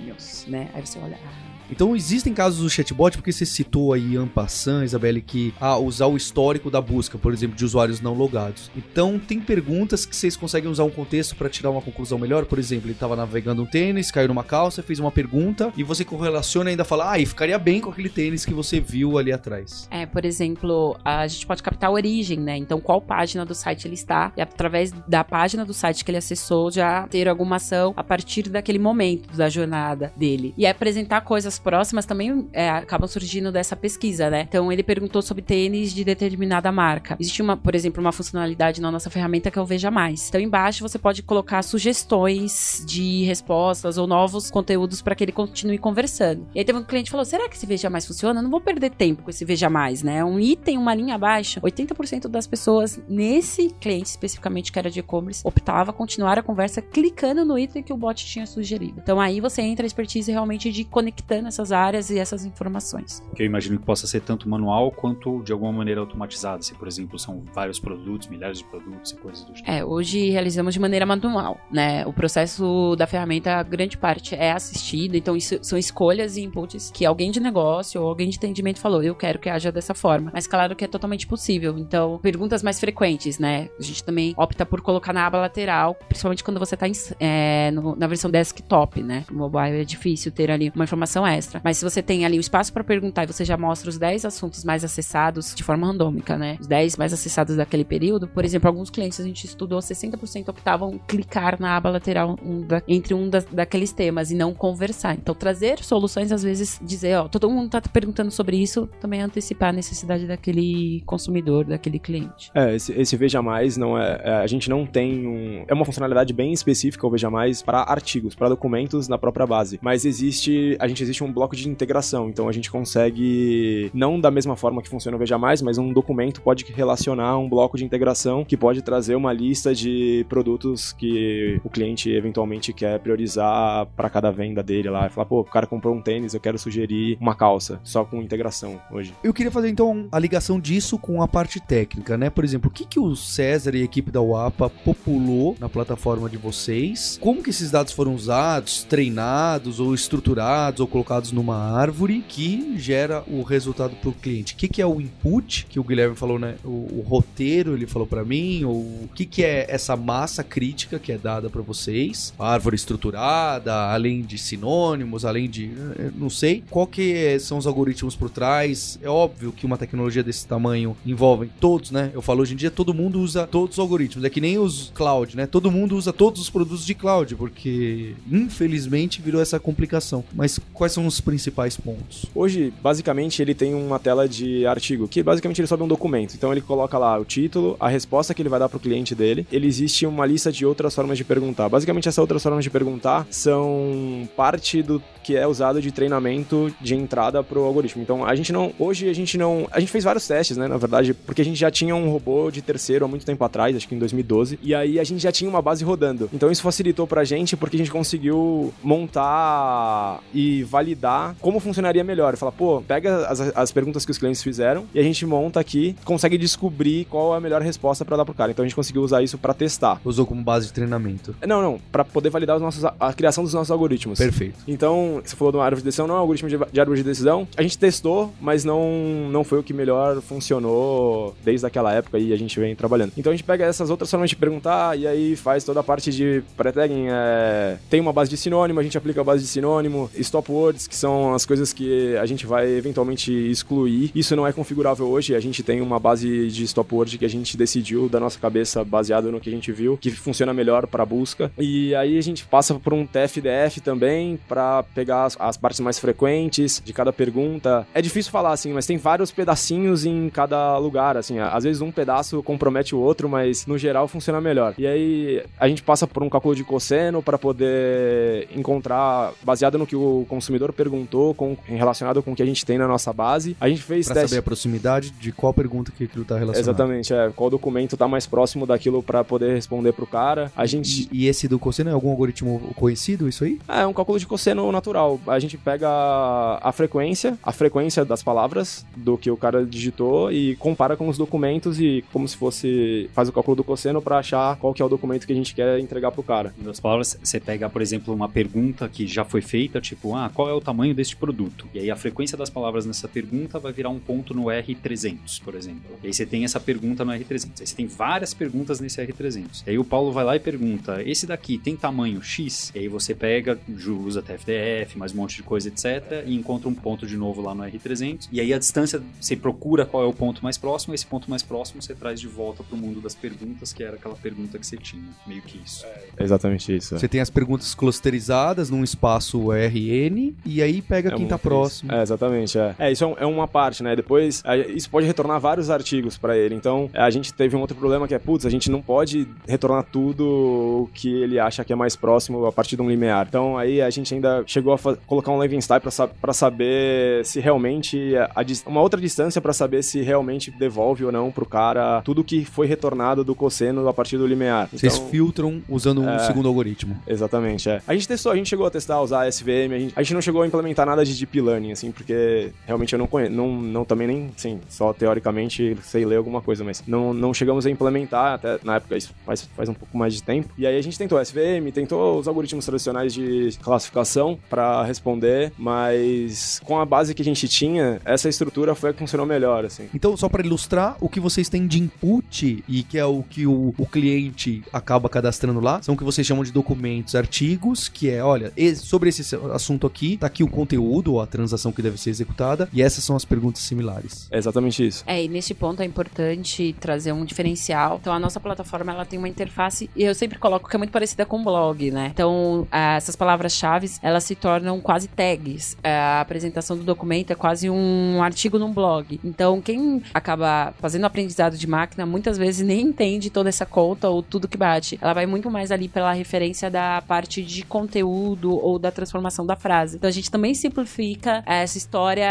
tamanhos, né? Aí você olha, ah, então existem casos do chatbot, porque você citou aí Ampassan, Isabelle, que ah, usar o histórico da busca, por exemplo, de usuários não logados. Então tem perguntas que vocês conseguem usar um contexto para tirar uma conclusão melhor. Por exemplo, ele estava navegando um tênis, caiu numa calça, fez uma pergunta e você correlaciona e ainda fala, ah, e ficaria bem com aquele tênis que você viu ali atrás. É, por exemplo, a gente pode captar a origem, né? Então qual página do site ele está e através da página do site que ele acessou já ter alguma ação a partir daquele momento da jornada dele e apresentar coisas próximas também é, acabam surgindo dessa pesquisa, né? Então ele perguntou sobre tênis de determinada marca. Existe uma, por exemplo, uma funcionalidade na nossa ferramenta que é o Veja Mais. Então embaixo você pode colocar sugestões de respostas ou novos conteúdos para que ele continue conversando. E aí teve um cliente que falou: será que esse Veja Mais funciona? Eu não vou perder tempo com esse Veja Mais, né? Um item, uma linha abaixo. 80% das pessoas nesse cliente especificamente que era de e-commerce optava continuar a conversa clicando no item que o bot tinha sugerido. Então aí você entra a expertise realmente de conectando essas áreas e essas informações. Que eu imagino que possa ser tanto manual quanto de alguma maneira automatizada. Se, por exemplo, são vários produtos, milhares de produtos e coisas do tipo. É, hoje realizamos de maneira manual, né? O processo da ferramenta, grande parte é assistido, então isso são escolhas e inputs que alguém de negócio ou alguém de atendimento falou, eu quero que haja dessa forma. Mas claro que é totalmente possível. Então, perguntas mais frequentes, né? A gente também opta por colocar na aba lateral, principalmente quando você está é, na versão desktop, né? O mobile é difícil ter ali uma informação extra extra. Mas se você tem ali o espaço para perguntar e você já mostra os 10 assuntos mais acessados de forma randômica, né? Os 10 mais acessados daquele período, por exemplo, alguns clientes a gente estudou 60% optavam clicar na aba lateral um da, entre um da, daqueles temas e não conversar. Então, trazer soluções, às vezes, dizer, ó, todo mundo tá perguntando sobre isso, também antecipar a necessidade daquele consumidor, daquele cliente. É, esse, esse Veja Mais não é, é, A gente não tem um. É uma funcionalidade bem específica o Veja Mais para artigos, para documentos na própria base. Mas existe. A gente existe um bloco de integração. Então a gente consegue. Não da mesma forma que funciona o Veja Mais, mas um documento pode relacionar um bloco de integração que pode trazer uma lista de produtos que o cliente eventualmente quer priorizar para cada venda dele lá. Falar, pô, o cara comprou um tênis, eu quero sugerir uma calça, só com integração hoje. Eu queria fazer então a ligação disso com a parte técnica, né? Por exemplo, o que, que o César e a equipe da UAPA populou na plataforma de vocês? Como que esses dados foram usados, treinados ou estruturados ou colocados numa árvore que gera o resultado para o cliente? O que, que é o input que o Guilherme falou, né? O, o roteiro ele falou para mim, ou o que, que é essa massa crítica que é dada para vocês? A árvore estruturada, além de sinônimos, além de, eh, não sei, qual que são os algoritmos por trás? É óbvio que uma tecnologia desse tamanho envolve todos, né? Eu falo hoje em dia todo mundo usa todos os algoritmos, é que nem os cloud, né? Todo mundo usa todos os produtos de cloud, porque infelizmente virou essa complicação. Mas quais são os principais pontos? Hoje, basicamente, ele tem uma tela de artigo, que basicamente ele sobe um documento. Então ele coloca lá o título, a resposta que ele vai dar pro cliente dele. Ele existe uma lista de outras formas de perguntar. Basicamente, essas outras formas de perguntar são parte do que é usado de treinamento de entrada pro algoritmo. Então, a gente não. Hoje a gente não. A gente fez vários testes, né? Na verdade, porque a gente já tinha um robô de terceiro há muito tempo atrás, acho que em 2012. E aí a gente já tinha uma base rodando. Então isso facilitou pra gente porque a gente conseguiu montar e validar como funcionaria melhor. Falar, pô, pega as, as perguntas que os clientes fizeram e a gente monta aqui, consegue descobrir qual é a melhor resposta para dar pro cara. Então a gente conseguiu usar isso para testar. Usou como base de treinamento. Não, não, para poder validar os nossos, a criação dos nossos algoritmos. Perfeito. Então, você falou de uma árvore de decisão, não é um algoritmo de, de árvore de decisão. A gente testou, mas não, não foi o que melhor funcionou desde aquela época e a gente vem trabalhando. Então a gente pega essas outras formas de perguntar e aí faz toda a parte de pré-tagging. É, tem uma base de sinônimo, a gente aplica a base de sinônimo, stop que são as coisas que a gente vai eventualmente excluir. Isso não é configurável hoje, a gente tem uma base de stop word que a gente decidiu da nossa cabeça, baseado no que a gente viu, que funciona melhor para busca. E aí a gente passa por um TFDF também para pegar as, as partes mais frequentes de cada pergunta. É difícil falar assim, mas tem vários pedacinhos em cada lugar, assim. Às vezes um pedaço compromete o outro, mas no geral funciona melhor. E aí a gente passa por um cálculo de cosseno para poder encontrar, baseado no que o consumidor perguntou, com, relacionado com o que a gente tem na nossa base. A gente fez Pra teste. saber a proximidade de qual pergunta que aquilo tá relacionado. Exatamente, é. Qual documento tá mais próximo daquilo para poder responder pro cara. A gente. E, e esse do cosseno é algum algoritmo conhecido, isso aí? É um cálculo de cosseno natural. A gente pega a frequência, a frequência das palavras do que o cara digitou e compara com os documentos e como se fosse faz o cálculo do cosseno para achar qual que é o documento que a gente quer entregar pro cara. Em outras palavras, você pega, por exemplo, uma pergunta que já foi feita, tipo, ah, qual é o tamanho deste produto? E aí a frequência das palavras nessa pergunta vai virar um ponto no R300, por exemplo. E aí você tem essa pergunta no R300. Aí você tem várias perguntas nesse R300. E aí o Paulo vai lá e pergunta, esse daqui tem tamanho X? E aí você pega, usa TFDF, mais um monte de coisa, etc. E encontra um ponto de novo lá no R300. E aí a distância, você procura qual é o ponto mais próximo, esse ponto mais próximo você traz de volta pro mundo das perguntas, que era aquela pergunta que você tinha. Meio que isso. É exatamente isso. Você tem as perguntas clusterizadas num espaço RN e aí pega É quem tá próximo. É, exatamente, é. É, isso é, um- é uma parte, né? Depois, a- isso pode retornar vários artigos pra ele. Então, a gente teve um outro problema que é, putz, a gente não pode retornar tudo o que ele acha que é mais próximo a partir de um limiar. Então, aí a gente ainda chegou a colocar um Levenstein pra, sa pra saber se realmente a, a uma outra distância pra saber se realmente devolve ou não pro cara tudo que foi retornado do cosseno a partir do limiar. Vocês Então- filtram usando um É. segundo algoritmo. Exatamente, é. A gente testou, a gente chegou a testar, usar SVM, a gente, a gente não chegou a implementar nada de Deep Learning, assim, porque realmente eu não conheço, não, não também nem, sim, só teoricamente sei ler alguma coisa, mas não, não chegamos a implementar, até na época isso faz, faz um pouco mais de tempo. E aí a gente tentou SVM, tentou os algoritmos tradicionais de classificação para responder, mas com a base que a gente tinha, essa estrutura foi a que funcionou melhor, assim. Então, só para ilustrar, o que vocês têm de input e que é o que o, o cliente acaba cadastrando lá, são o que vocês chamam de documentos, artigos, que é, olha, sobre esse assunto aqui, tá aqui o conteúdo ou a transação que deve ser executada, e essas são as perguntas similares. É exatamente isso. É, e neste ponto é importante trazer um diferencial. Então, a nossa plataforma, ela tem uma interface, e eu sempre coloco que é muito parecida com o blog, né? Então, essas palavras-chave, elas se tornam quase tags. É, A apresentação do documento é quase um artigo num blog. Então, quem acaba fazendo aprendizado de máquina, muitas vezes nem entende toda essa conta ou tudo que bate. Ela vai muito mais ali pela referência da parte de conteúdo ou da transformação da frase. Então, a gente também simplifica essa história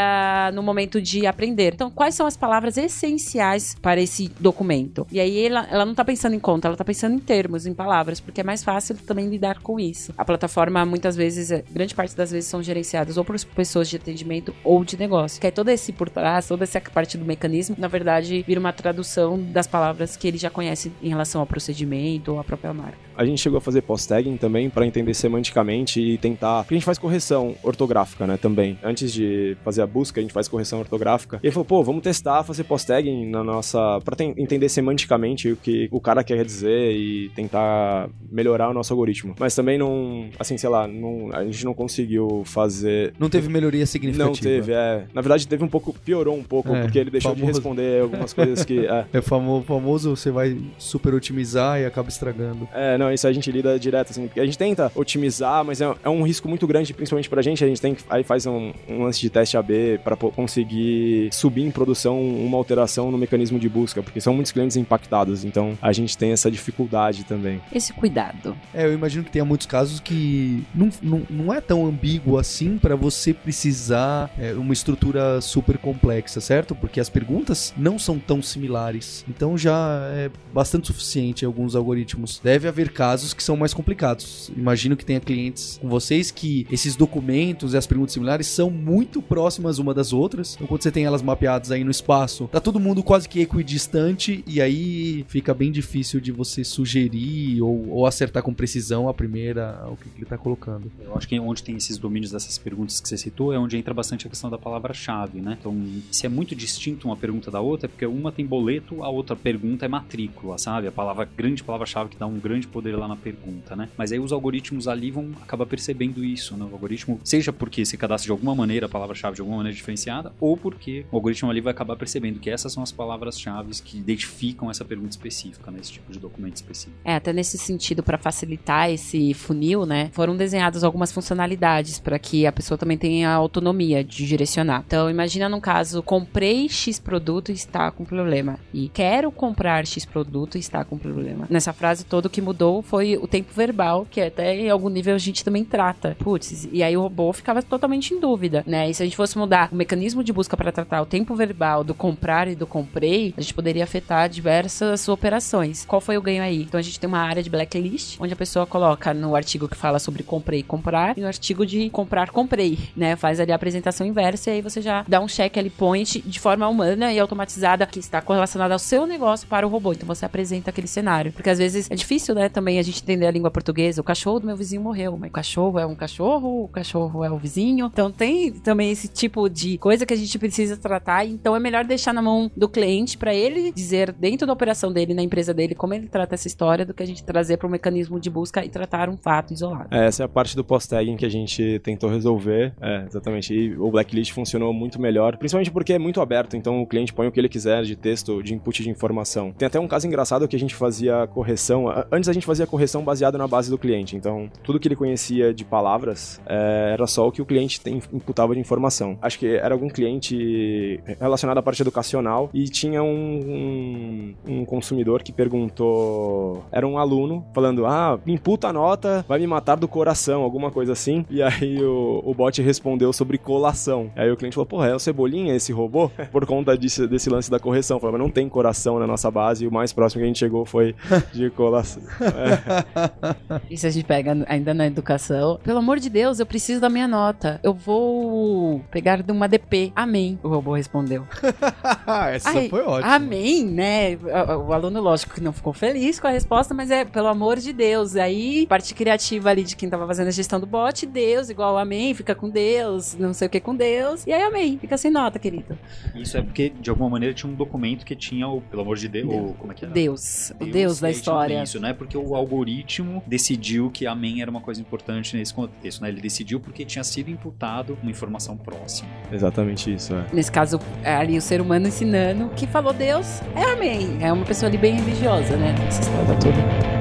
no momento de aprender. Então, quais são as palavras essenciais para esse documento? E aí, ela, ela não tá pensando em conta, ela tá pensando em termos, em palavras, porque é mais fácil também lidar com isso. A plataforma, muitas vezes, é- grande parte das vezes, são gerenciadas ou por pessoas de atendimento ou de negócio. Que aí todo esse por trás, toda essa parte do mecanismo, na verdade, vira uma tradução das palavras que ele já conhece em relação ao procedimento ou à própria marca. A gente chegou a fazer post-tagging também para entender semanticamente e tentar. Porque a gente faz correção ortográfica, né? Também. Antes de fazer a busca, a gente faz correção ortográfica. E ele falou, pô, vamos testar fazer post-tagging na nossa. pra ten- entender semanticamente o que o cara quer dizer e tentar melhorar o nosso algoritmo. Mas também não. Assim, sei lá, não, a gente não conseguiu fazer. Não teve melhoria significativa. Não teve, é. Na verdade, teve um pouco. Piorou um pouco, É, porque ele deixou de famoso. responder algumas coisas que. É. [LAUGHS] É famo- famoso, você vai super otimizar e acaba estragando. É, não, isso a gente lida direto, assim, porque a gente tenta otimizar, mas é, é um risco muito grande, principalmente pra gente, a gente tem que, aí faz um, um lance de teste AB pra po- conseguir subir em produção uma alteração no mecanismo de busca, porque são muitos clientes impactados, então a gente tem essa dificuldade também. Esse cuidado. É, eu imagino que tenha muitos casos que não, não, não é tão ambíguo assim pra você precisar é, uma estrutura super complexa, certo? Porque as perguntas não são tão similares. Então já é bastante suficiente alguns algoritmos. Deve haver casos que são mais complicados. Imagino que tenha clientes com vocês que esses documentos e as perguntas similares são muito próximas uma das outras. Então quando você tem elas mapeadas aí no espaço, tá todo mundo quase que equidistante e aí fica bem difícil de você sugerir ou, ou acertar com precisão a primeira, o que, que ele tá colocando. Eu acho que onde tem esses domínios dessas perguntas que você citou é onde entra bastante a questão da palavra-chave, né? Então, se é muito distinto uma pergunta da outra, é porque uma tem boleto, a outra pergunta é matrícula, sabe? A palavra grande palavra-chave que dá um grande poder lá na pergunta, né? Mas aí os algoritmos ali vão acabar percebendo isso, né? O algoritmo, seja porque se cadastra de alguma maneira a palavra-chave de alguma maneira diferenciada, ou porque o algoritmo ali vai acabar percebendo que essas são as palavras-chave que identificam essa pergunta específica, né? Esse tipo de documento específico. É, até nesse sentido, para facilitar esse funil, né, foram desenhadas algumas funcionalidades para que a pessoa também tenha autonomia de direcionar. Então, imagina num caso, comprei X produto e está com problema. E quero comprar X produto e está com problema. Nessa frase toda o que mudou foi o tempo verbal, que até em algum nível a gente também trata. Putz, e aí o robô ficava totalmente em dúvida, né? E se a gente fosse mudar o mecanismo de busca para tratar o tempo verbal do comprar e do comprei, a gente poderia afetar diversas operações. Qual foi o ganho aí? Então a gente tem uma área de blacklist, onde a pessoa coloca no artigo que fala sobre comprei, comprar, e no artigo de comprar, comprei, né? Faz ali a apresentação inversa e aí você já dá um check ali point de forma humana e automatizada que está correlacionada ao seu negócio para o robô. Então você apresenta aquele cenário. Porque às vezes é difícil, né, também a gente entender a língua portuguesa. O cachorro do meu vizinho morreu, mas o cachorro é um cachorro, o cachorro é o vizinho. Então tem também esse tipo de coisa que a gente precisa tratar. Então é melhor deixar na mão do cliente para ele dizer dentro da operação dele, na empresa dele, como ele trata essa história, do que a gente trazer para o mecanismo de busca e tratar um fato isolado. É, Essa é a parte do post-tagging que a gente tentou resolver. É, exatamente. E o blacklist funcionou muito melhor, principalmente porque é muito aberto, então o cliente põe o que ele quiser de texto, de input de informação. Tem até um caso engraçado que a gente fazia correção. Antes a gente fazia correção baseado na base do cliente, então tudo que ele conhecia de palavras é, era só o que o cliente tem, imputava de informação. Acho que era algum cliente relacionado à parte educacional e tinha um, um, um consumidor que perguntou. Era um aluno falando: Ah, imputa a nota, vai me matar do coração, alguma coisa assim. E aí o, o bot respondeu sobre colação. Aí o cliente falou: Porra, é o Cebolinha esse robô? [LAUGHS] Por conta disso, desse lance da correção. Falou: Mas não tem coração na nossa base e o mais próximo que a gente chegou foi de colação. É. E se a gente pega ainda na educação, pelo amor de Deus, eu preciso da minha nota. Eu vou pegar de uma DP. Amém. O robô respondeu. [LAUGHS] Essa Ai, foi ótima. Amém, né? O, o aluno, lógico, que não ficou feliz com a resposta, mas é pelo amor de Deus. Aí, parte criativa ali de quem tava fazendo a gestão do bot, Deus igual amém, fica com Deus, não sei o que com Deus. E aí, amém, fica sem nota, querido. Isso é porque, de alguma maneira, tinha um documento que tinha o, pelo amor de Deus, ou como é que era? Deus, o Deus da e aí tinha história. Isso, né? Porque o algoritmo decidiu que amém era uma coisa importante nesse contexto, né? Ele decidiu porque porque tinha sido imputado uma informação próxima. Exatamente isso, é. Nesse caso, é ali o ser humano ensinando que falou Deus, é amém. É uma pessoa ali bem religiosa, né? Essa história toda.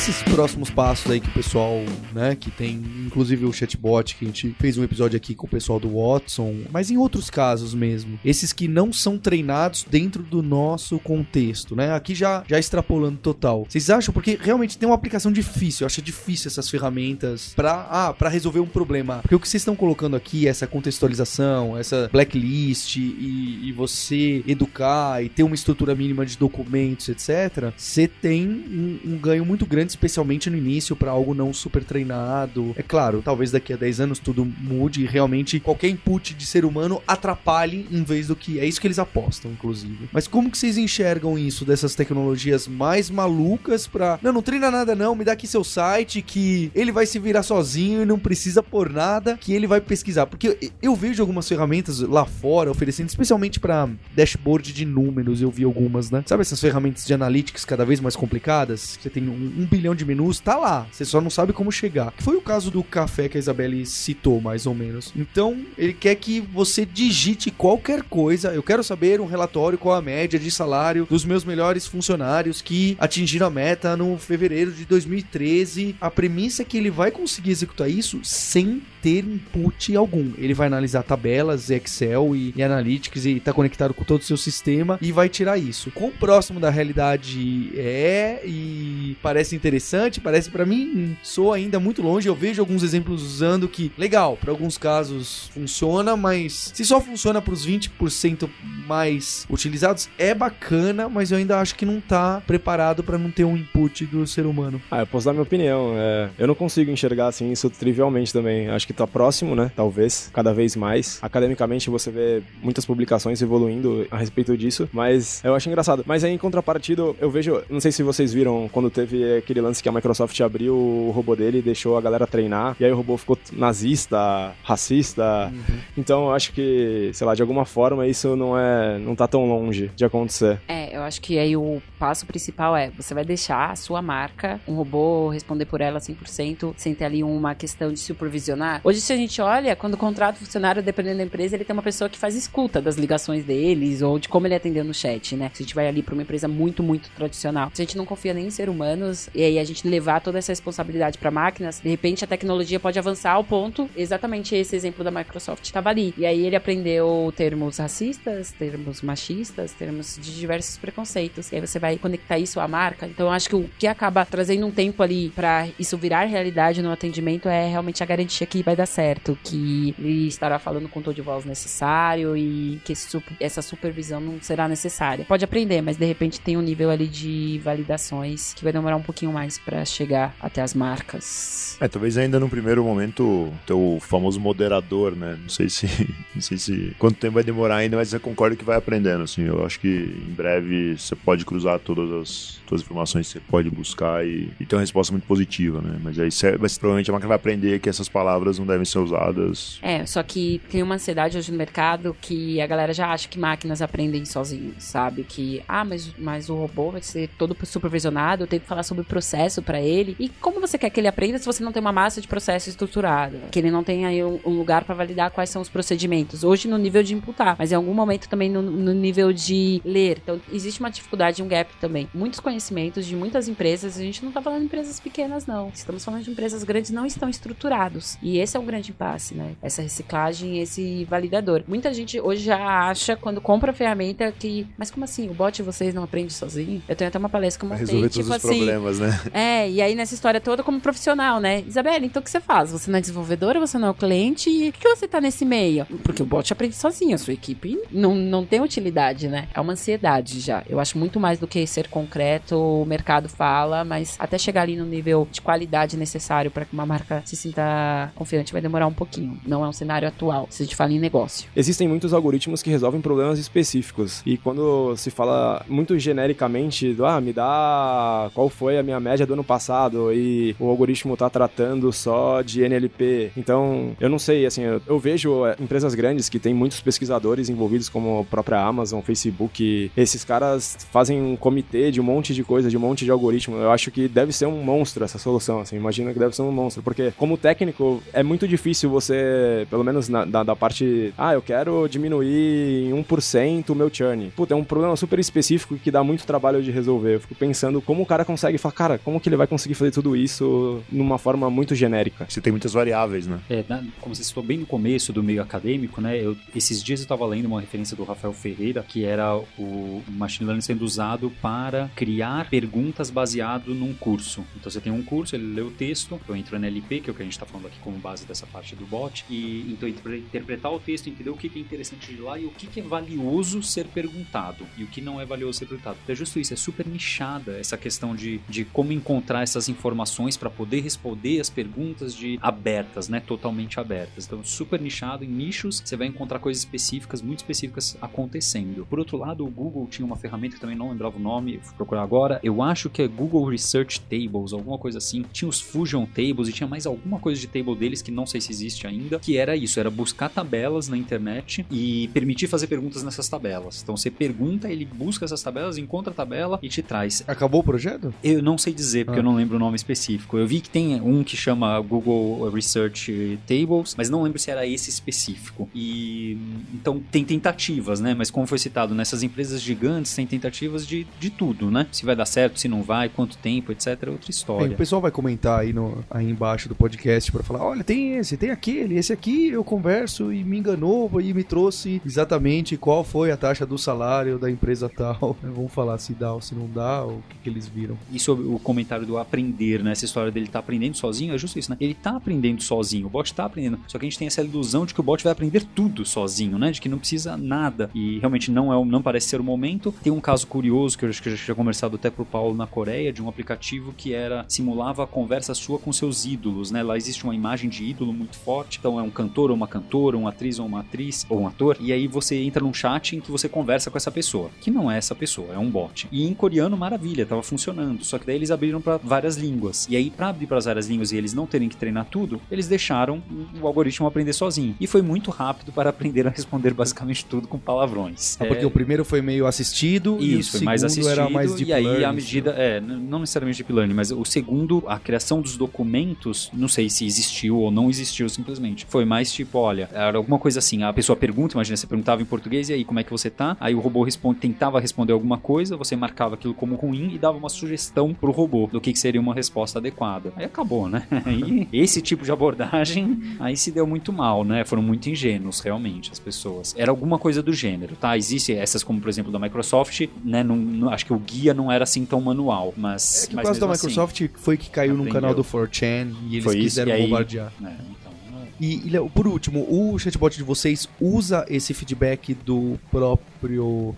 Esses próximos passos aí que o pessoal, né, que tem inclusive o chatbot que a gente fez um episódio aqui com o pessoal do Watson, mas em outros casos mesmo, esses que não são treinados dentro do nosso contexto, né? Aqui já já extrapolando total. Vocês acham porque realmente tem uma aplicação difícil, eu acho difícil essas ferramentas para ah, para resolver um problema. Porque o que vocês estão colocando aqui, essa contextualização, essa blacklist e, e você educar e ter uma estrutura mínima de documentos, etc. Você tem um, um ganho muito grande, especialmente no início, para algo não super treinado. É claro, talvez daqui a 10 anos tudo mude e realmente qualquer input de ser humano atrapalhe em vez do que. É isso que eles apostam, inclusive. Mas como que vocês enxergam isso, dessas tecnologias mais malucas pra. Não, não treina nada, não, me dá aqui seu site que ele vai se virar sozinho e não precisa por nada, que ele vai pesquisar. Porque eu, vejo algumas ferramentas lá fora oferecendo, especialmente para dashboard de números, eu vi algumas, né? Sabe essas ferramentas de analytics cada vez mais complicadas? Você tem um, um bilhão de menus, tá lá. Você só não sabe como chegar. Foi o caso do café que a Isabelle citou, mais ou menos. Então, ele quer que você digite qualquer coisa. Eu quero saber um relatório qual a média de salário dos meus melhores funcionários que atingiram a meta no fevereiro de 2013. A premissa é que ele vai conseguir executar isso sem ter input algum. Ele vai analisar tabelas, Excel e, e Analytics e tá conectado com todo o seu sistema e vai tirar isso. Quão próximo da realidade é e parece interessante, parece para mim sou ainda muito longe. Eu vejo alguns exemplos usando que legal, para alguns casos funciona, mas se só funciona para os 20% mais utilizados é bacana, mas eu ainda acho que não tá preparado para não ter um input do ser humano. Ah, eu posso dar minha opinião. É, eu não consigo enxergar assim isso trivialmente também. Acho que tá próximo, né? Talvez, cada vez mais. Academicamente você vê muitas publicações evoluindo a respeito disso, mas eu acho engraçado. Mas aí em contrapartida, eu vejo, não sei se vocês viram quando teve aquele lance que a Microsoft abriu o robô dele e deixou a galera treinar, e aí o robô ficou nazista, racista. Então eu acho que, sei lá, de alguma forma isso não é, não tá tão longe de acontecer. É, eu acho que aí o passo principal é você vai deixar a sua marca, um robô responder por ela 100%, sem ter ali uma questão de supervisionar. Hoje, se a gente olha, quando contrata o funcionário, dependendo da empresa, ele tem uma pessoa que faz escuta das ligações deles ou de como ele atendeu no chat, né? Se a gente vai ali para uma empresa muito, muito tradicional. Se a gente não confia nem em ser humanos e aí a gente levar toda essa responsabilidade para máquinas, de repente a tecnologia pode avançar ao ponto, exatamente esse exemplo da Microsoft estava ali. E aí ele aprendeu termos racistas, termos machistas, termos de diversos preconceitos. E aí você vai conectar isso à marca. Então eu acho que o que acaba trazendo um tempo ali para isso virar realidade no atendimento é realmente a garantia que vai dar certo, que ele estará falando com o tom de voz necessário e que essa supervisão não será necessária. Pode aprender, mas de repente tem um nível ali de validações que vai demorar um pouquinho mais para chegar até as marcas. É, talvez ainda no primeiro momento ter o famoso moderador, né? Não sei se. [LAUGHS] Não sei se. Quanto tempo vai demorar ainda, mas eu concordo que vai aprendendo, assim. Eu acho que em breve você pode cruzar todas as, informações que você pode buscar e, e ter uma resposta muito positiva, né? Mas aí cê- mas provavelmente a máquina vai aprender que essas palavras não devem ser usadas. É, só que tem uma ansiedade hoje no mercado que a galera já acha que máquinas aprendem sozinhas, sabe? Que, ah, mas, mas o robô vai ser todo supervisionado, eu tenho que falar sobre o processo pra ele. E como você quer que ele aprenda se você não tem uma massa de processo estruturado? Que ele não tem aí um, um lugar pra validar quais são os procedimentos. Hoje no nível de imputar, mas em algum momento também no, no nível de ler. Então existe uma dificuldade, um gap também. Muitos conhecimentos de muitas empresas, a gente não tá falando de empresas pequenas, não. Estamos falando de empresas grandes não estão estruturados. E esse é o grande impasse, né? Essa reciclagem, esse validador. Muita gente hoje já acha, quando compra a ferramenta, que. Mas como assim? O bot vocês não aprende sozinho? Eu tenho até uma palestra que eu montei, resolver tipo todos os assim. problemas, né? É, e aí nessa história toda como profissional, né? Isabela, então o que você faz? Você não é desenvolvedora, você não é o cliente, e por que você tá nesse meio? Porque o bot aprende sozinho, a sua equipe não, não tem utilidade, né? É uma ansiedade já. Eu acho muito mais do que ser concreto, o mercado fala, mas até chegar ali no nível de qualidade necessário para que uma marca se sinta confiante bastante, vai demorar um pouquinho. Não é um cenário atual, se a gente fala em negócio. Existem muitos algoritmos que resolvem problemas específicos. E quando se fala muito genericamente, do, ah, me dá qual foi a minha média do ano passado e o algoritmo tá tratando só de NLP. Então, eu não sei, assim, eu, eu vejo é, empresas grandes que têm muitos pesquisadores envolvidos, como a própria Amazon, Facebook. Esses caras fazem um comitê de um monte de coisa, de um monte de algoritmo. Eu acho que deve ser um monstro essa solução, assim, imagina que deve ser um monstro, porque como técnico é muito difícil você, pelo menos na, da, da parte, ah, eu quero diminuir em 1% o meu churn. Puta, é um problema super específico que dá muito trabalho de resolver. Eu fico pensando como o cara consegue falar, cara, como que ele vai conseguir fazer tudo isso numa forma muito genérica? Você tem muitas variáveis, né? É, na- como você citou bem no começo do meio acadêmico, né? eu- esses dias eu estava lendo uma referência do Rafael Ferreira, que era o machine learning sendo usado para criar perguntas baseado num curso. Então você tem um curso, ele lê o texto, eu entro no NLP, que é o que a gente está falando aqui como base dessa parte do bot, e então interpre- interpretar o texto, entender o que é interessante de lá e o que é valioso ser perguntado e o que não é valioso ser perguntado. Então é justo isso, é super nichada essa questão de, de como encontrar essas informações para poder responder as perguntas de abertas, né? Totalmente abertas. Então, super nichado em nichos, você vai encontrar coisas específicas, muito específicas acontecendo. Por outro lado, o Google tinha uma ferramenta que também não lembrava o nome, fui procurar agora. Eu acho que é Google Research Tables, alguma coisa assim. Tinha os Fusion Tables e tinha mais alguma coisa de table deles que não sei se existe ainda, que era isso, era buscar tabelas na internet e permitir fazer perguntas nessas tabelas. Então você pergunta, ele busca essas tabelas, encontra a tabela e te traz. Acabou o projeto? Eu não sei dizer, porque Ah. eu não lembro o nome específico. Eu vi que tem um que chama Google Research Tables, mas não lembro se era esse específico. E então tem tentativas, né? Mas como foi citado, nessas empresas gigantes tem tentativas de, de tudo, né? Se vai dar certo, se não vai, quanto tempo, etc. É outra Bem, história. o pessoal vai comentar aí, no, aí embaixo do podcast pra falar: olha, tem esse, tem aquele, esse aqui eu converso e me enganou e me trouxe exatamente qual foi a taxa do salário da empresa tal. [LAUGHS] Vamos falar se dá ou se não dá, ou o que, que eles viram. E sobre o comentário do aprender, né? Essa história dele tá aprendendo sozinho, é justo isso, né? Ele tá aprendendo sozinho, o bot tá aprendendo. Só que a gente tem essa ilusão de que o bot vai aprender tudo sozinho, né? De que não precisa nada. E realmente não é, não parece ser o momento. Tem um caso curioso que eu acho que eu já tinha conversado até pro Paulo na Coreia, de um aplicativo que era simulava a conversa sua com seus ídolos, né? Lá existe uma imagem de ídolo muito forte. Então é um cantor ou uma cantora, uma atriz ou uma atriz, ou um ator. E aí você entra num chat em que você conversa com essa pessoa, que não é essa pessoa, é um bot. E em coreano, maravilha, tava funcionando. Só que daí eles abriram para várias línguas. E aí, para abrir para as várias línguas e eles não terem que treinar tudo, eles deixaram o algoritmo aprender sozinho. E foi muito rápido para aprender a responder basicamente tudo com palavrões. Ah, porque É, o primeiro foi meio assistido e o isso, segundo mais assistido, era mais deep e aí learning, a medida, é, não necessariamente deep learning, mas o segundo, a criação dos documentos, não sei se existiu ou não existiu simplesmente. Foi mais tipo, olha, era alguma coisa assim, a pessoa pergunta, imagina, você perguntava em português, e aí, como é que você tá? Aí o robô responde, tentava responder alguma coisa, você marcava aquilo como ruim e dava uma sugestão pro robô do que, que seria uma resposta adequada. Aí acabou, né? [LAUGHS] Aí esse tipo de abordagem, aí se deu muito mal, né? Foram muito ingênuos, realmente, as pessoas. Era alguma coisa do gênero, tá? Existem essas como, por exemplo, da Microsoft, né? Não, não- acho que o guia não era assim tão manual, mas... É que o mas caso da assim, Microsoft foi que caiu num canal do 4chan e eles Foi isso, quiseram e aí- bombardear. Né, então, E, e, Léo, por último, o chatbot de vocês usa esse feedback do próprio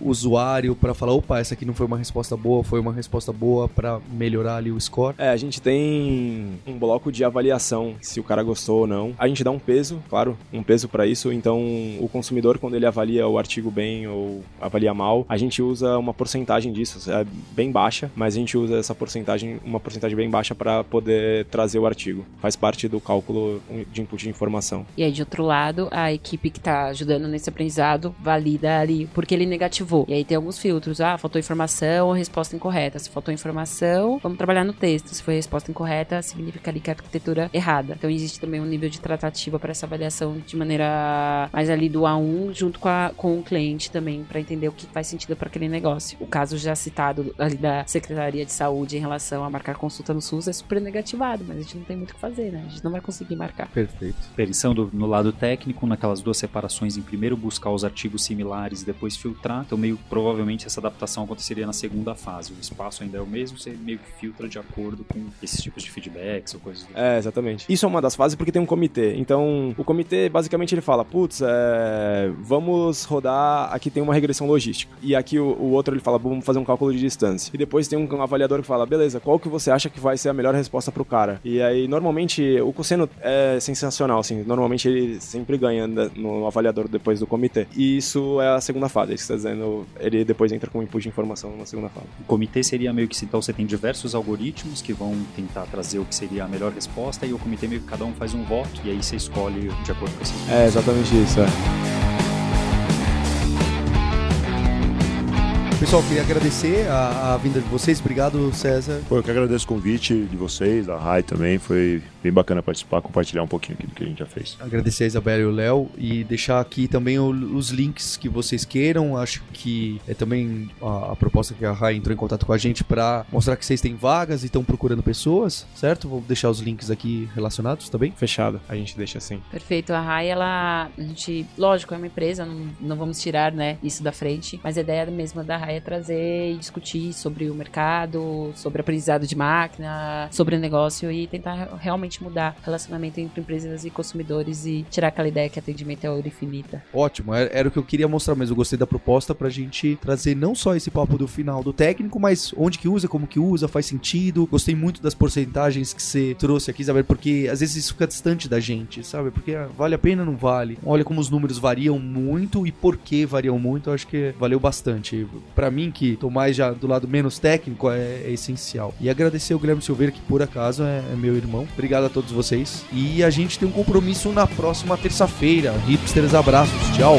usuário pra falar, opa, essa aqui não foi uma resposta boa, foi uma resposta boa pra melhorar ali o score? É, a gente tem um bloco de avaliação, se o cara gostou ou não. A gente dá um peso, claro, um peso pra isso. Então, o consumidor, quando ele avalia o artigo bem ou avalia mal, a gente usa uma porcentagem disso, é bem baixa, mas a gente usa essa porcentagem, uma porcentagem bem baixa pra poder trazer o artigo. Faz parte do cálculo de input de informação. E aí, de outro lado, a equipe que tá ajudando nesse aprendizado valida ali porque ele negativou. E aí tem alguns filtros. Ah, faltou informação ou resposta incorreta. Se faltou informação, vamos trabalhar no texto. Se foi resposta incorreta, significa ali que a arquitetura é errada. Então existe também um nível de tratativa para essa avaliação de maneira mais ali do A1, junto com, a- com o cliente também, para entender o que faz sentido para aquele negócio. O caso já citado ali da Secretaria de Saúde em relação a marcar consulta no SUS é super negativado, mas a gente não tem muito o que fazer, né? A gente não vai conseguir marcar. Perfeito. Pensando no lado técnico, naquelas duas separações, em primeiro buscar os artigos similares, depois filtrar. Então, meio provavelmente essa adaptação aconteceria na segunda fase. O espaço ainda é o mesmo, você meio que filtra de acordo com esses tipos de feedbacks ou coisas do tipo. É, exatamente. Isso é uma das fases porque tem um comitê. Então, o comitê, basicamente, ele fala, putz, é, vamos rodar, aqui tem uma regressão logística. E aqui o, o outro, ele fala, vamos fazer um cálculo de distância. E depois tem um avaliador que fala, beleza, qual que você acha que vai ser a melhor resposta pro cara? E aí, normalmente, o cosseno é sensacional, assim, assim, normalmente ele sempre ganha né, no avaliador depois do comitê. E isso é a segunda fase, isso que você está dizendo, ele depois entra com input de informação na segunda fase. O comitê seria meio que então você tem diversos algoritmos que vão tentar trazer o que seria a melhor resposta e o comitê meio que cada um faz um voto e aí você escolhe de acordo com esses É exatamente isso, é. Pessoal, queria agradecer a, a vinda de vocês. Obrigado, César. Pô, eu que agradeço o convite de vocês, da RAI também. Foi bem bacana participar, compartilhar um pouquinho aqui do que a gente já fez. Agradecer a Isabela e o Léo e deixar aqui também o, os links que vocês queiram. Acho que é também a, a proposta que a RAI entrou em contato com a gente para mostrar que vocês têm vagas e estão procurando pessoas, certo? Vou deixar os links aqui relacionados também. Fechado, a gente deixa assim. Perfeito. A RAI, ela, a gente, lógico, é uma empresa, não, não vamos tirar, né, isso da frente, mas a ideia mesma da RAI é trazer e discutir sobre o mercado, sobre aprendizado de máquina, sobre o negócio e tentar realmente mudar o relacionamento entre empresas e consumidores e tirar aquela ideia que atendimento é ouro infinita. Ótimo, era, era o que eu queria mostrar, mas eu gostei da proposta pra gente trazer não só esse papo do final do técnico, mas onde que usa, como que usa, faz sentido. Gostei muito das porcentagens que você trouxe aqui, sabe? Porque às vezes isso fica distante da gente, sabe? Porque ah, vale a pena ou não vale? Olha como os números variam muito e por que variam muito, eu acho que valeu bastante. Pra mim, que tô mais já do lado menos técnico, é, é essencial. E agradecer o Guilherme Silveira, que por acaso é, é meu irmão. Obrigado a todos vocês. E a gente tem um compromisso na próxima terça-feira. Hipsters, abraços. Tchau.